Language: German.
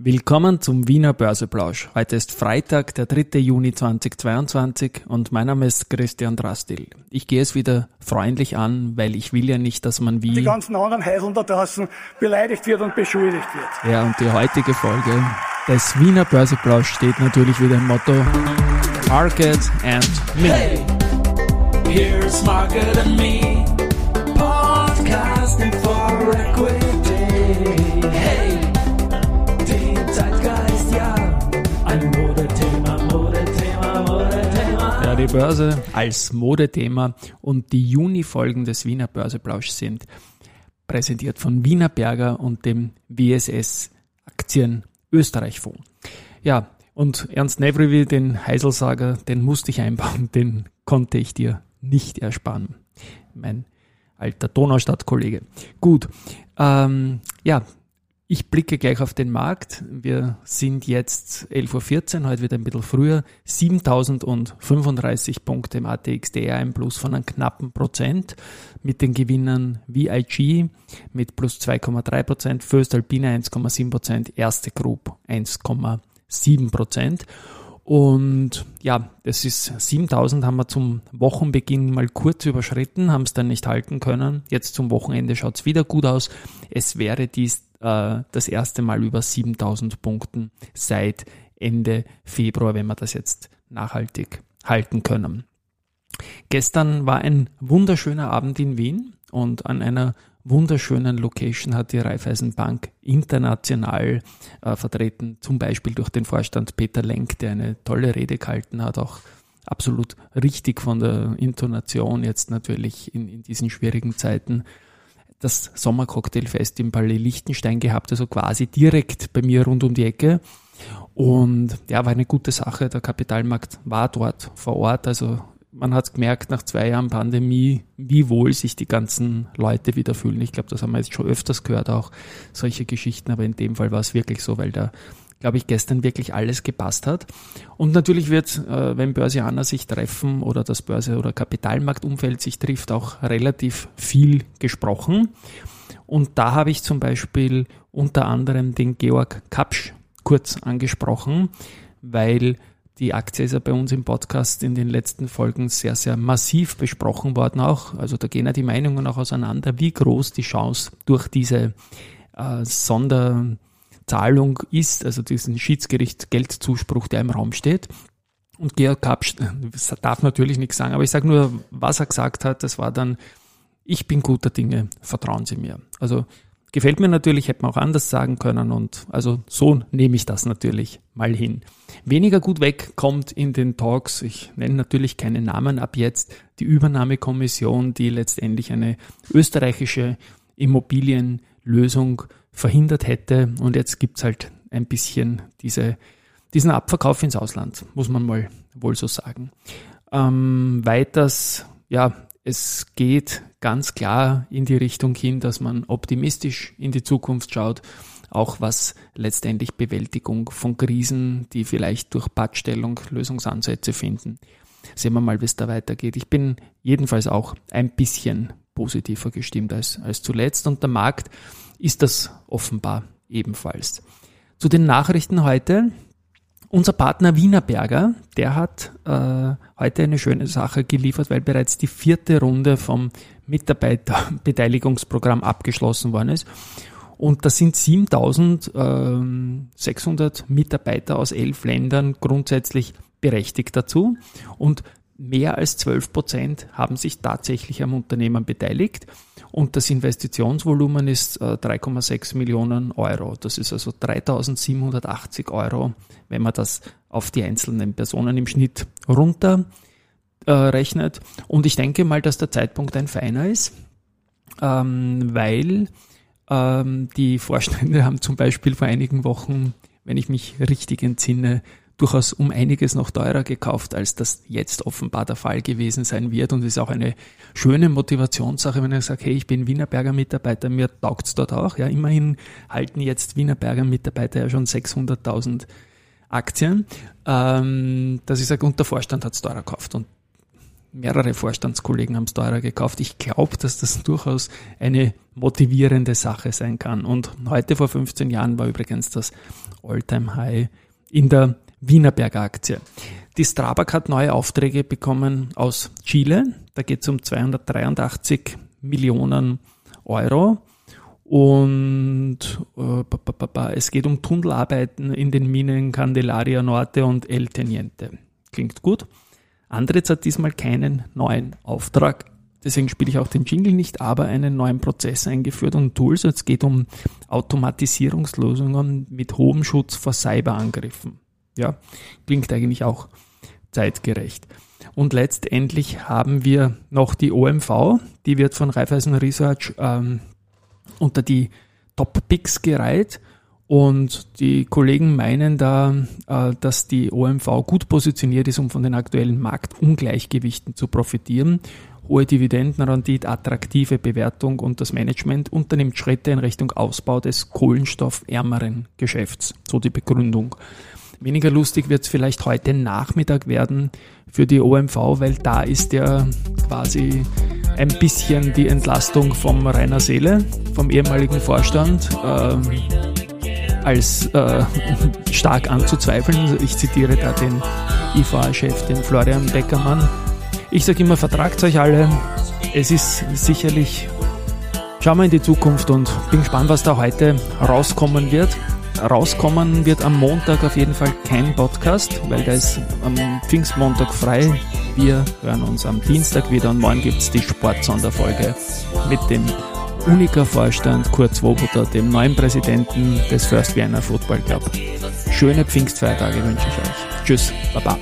Willkommen zum Wiener Börseplausch. Heute ist Freitag, der 3. Juni 2022 und mein Name ist Christian Drastil. Ich gehe es wieder freundlich an, weil ich will ja nicht, dass man wie... Die ganzen anderen Heiseln da draußen beleidigt wird und beschuldigt wird. Ja, und die heutige Folge des Wiener Börseplausch steht natürlich wieder im Motto Market and Me. Hey, here's Market and Me, podcasting for equity. Börse als Modethema und die Juni-Folgen des Wiener Börseplausch sind präsentiert von Wiener Berger und dem WSS Aktien Österreich Fonds. Ja, und Ernst Nevrivi, den Heiselsager, den musste ich einbauen, den konnte ich dir nicht ersparen. Mein alter Donaustadt-Kollege. Gut, ähm, ja, ich blicke gleich auf den Markt. Wir sind jetzt 11.14 Uhr, heute wieder ein bisschen früher. 7035 Punkte im ATXDR, ein Plus von einem knappen Prozent. Mit den Gewinnern VIG mit plus 2,3 Prozent, First Alpine 1,7 Prozent, Erste Group 1,7 Prozent. Und ja, das ist 7000 haben wir zum Wochenbeginn mal kurz überschritten, haben es dann nicht halten können. Jetzt zum Wochenende schaut es wieder gut aus. Es wäre dies äh, das erste Mal über 7000 Punkten seit Ende Februar, wenn wir das jetzt nachhaltig halten können. Gestern war ein wunderschöner Abend in Wien und an einer wunderschönen Location hat die Raiffeisenbank international äh, vertreten, zum Beispiel durch den Vorstand Peter Lenk, der eine tolle Rede gehalten hat, auch absolut richtig von der Intonation jetzt natürlich in, in diesen schwierigen Zeiten das Sommercocktailfest im Palais Liechtenstein gehabt, also quasi direkt bei mir rund um die Ecke. Und ja, war eine gute Sache. Der Kapitalmarkt war dort vor Ort. Also man hat gemerkt nach zwei Jahren Pandemie, wie wohl sich die ganzen Leute wieder fühlen. Ich glaube, das haben wir jetzt schon öfters gehört, auch solche Geschichten. Aber in dem Fall war es wirklich so, weil da glaube ich, gestern wirklich alles gepasst hat. Und natürlich wird, äh, wenn Börsianer sich treffen oder das Börse- oder Kapitalmarktumfeld sich trifft, auch relativ viel gesprochen. Und da habe ich zum Beispiel unter anderem den Georg Kapsch kurz angesprochen, weil die Aktie ist ja bei uns im Podcast in den letzten Folgen sehr, sehr massiv besprochen worden auch. Also da gehen ja die Meinungen auch auseinander, wie groß die Chance durch diese äh, Sonder, Zahlung ist, also diesen Schiedsgericht-Geldzuspruch, der im Raum steht. Und Georg Kapsch darf natürlich nichts sagen, aber ich sage nur, was er gesagt hat, das war dann, ich bin guter Dinge, vertrauen Sie mir. Also gefällt mir natürlich, hätte man auch anders sagen können und also so nehme ich das natürlich mal hin. Weniger gut weg kommt in den Talks, ich nenne natürlich keine Namen ab jetzt, die Übernahmekommission, die letztendlich eine österreichische Immobilienlösung verhindert hätte. Und jetzt gibt's halt ein bisschen diese, diesen Abverkauf ins Ausland, muss man mal wohl so sagen. Ähm, weiters, ja, es geht ganz klar in die Richtung hin, dass man optimistisch in die Zukunft schaut, auch was letztendlich Bewältigung von Krisen, die vielleicht durch Pattstellung Lösungsansätze finden. Sehen wir mal, wie es da weitergeht. Ich bin jedenfalls auch ein bisschen positiver gestimmt als, als zuletzt und der Markt ist das offenbar ebenfalls. Zu den Nachrichten heute. Unser Partner Wienerberger, der hat äh, heute eine schöne Sache geliefert, weil bereits die vierte Runde vom Mitarbeiterbeteiligungsprogramm abgeschlossen worden ist. Und da sind 7600 Mitarbeiter aus elf Ländern grundsätzlich berechtigt dazu. Und mehr als 12 Prozent haben sich tatsächlich am Unternehmen beteiligt. Und das Investitionsvolumen ist 3,6 äh, Millionen Euro. Das ist also 3780 Euro, wenn man das auf die einzelnen Personen im Schnitt runterrechnet. Äh, Und ich denke mal, dass der Zeitpunkt ein feiner ist, ähm, weil ähm, die Vorstände haben zum Beispiel vor einigen Wochen, wenn ich mich richtig entsinne, durchaus um einiges noch teurer gekauft, als das jetzt offenbar der Fall gewesen sein wird. Und es ist auch eine schöne Motivationssache, wenn er sagt, hey, ich bin Wienerberger Mitarbeiter, mir taugt's dort auch. Ja, immerhin halten jetzt Wienerberger Mitarbeiter ja schon 600.000 Aktien, ähm, dass ich sage, und der Vorstand hat's teurer gekauft. Und mehrere Vorstandskollegen haben es teurer gekauft. Ich glaube, dass das durchaus eine motivierende Sache sein kann. Und heute vor 15 Jahren war übrigens das Alltime high in der Wienerberger Aktie. Die Strabag hat neue Aufträge bekommen aus Chile. Da geht es um 283 Millionen Euro. Und äh, es geht um Tunnelarbeiten in den Minen Candelaria Norte und El Teniente. Klingt gut. Andritz hat diesmal keinen neuen Auftrag. Deswegen spiele ich auch den Jingle nicht, aber einen neuen Prozess eingeführt und Tools. Es geht um Automatisierungslösungen mit hohem Schutz vor Cyberangriffen. Ja, klingt eigentlich auch zeitgerecht. Und letztendlich haben wir noch die OMV, die wird von Raiffeisen Research ähm, unter die Top Picks gereiht. Und die Kollegen meinen da, äh, dass die OMV gut positioniert ist, um von den aktuellen Marktungleichgewichten zu profitieren. Hohe Dividendenrendite, attraktive Bewertung und das Management unternimmt Schritte in Richtung Ausbau des kohlenstoffärmeren Geschäfts. So die Begründung. Weniger lustig wird es vielleicht heute Nachmittag werden für die OMV, weil da ist ja quasi ein bisschen die Entlastung vom Rainer Seele, vom ehemaligen Vorstand, äh, als äh, stark anzuzweifeln. Ich zitiere da den IVA-Chef, den Florian Beckermann. Ich sage immer, vertragt euch alle. Es ist sicherlich, schauen wir in die Zukunft und bin gespannt, was da heute rauskommen wird. Rauskommen wird am Montag auf jeden Fall kein Podcast, weil der ist am Pfingstmontag frei. Wir hören uns am Dienstag wieder und morgen gibt es die Sportsonderfolge mit dem Unica-Vorstand Kurt Swoboda, dem neuen Präsidenten des First Vienna Football Club. Schöne Pfingstfeiertage wünsche ich euch. Tschüss, Baba.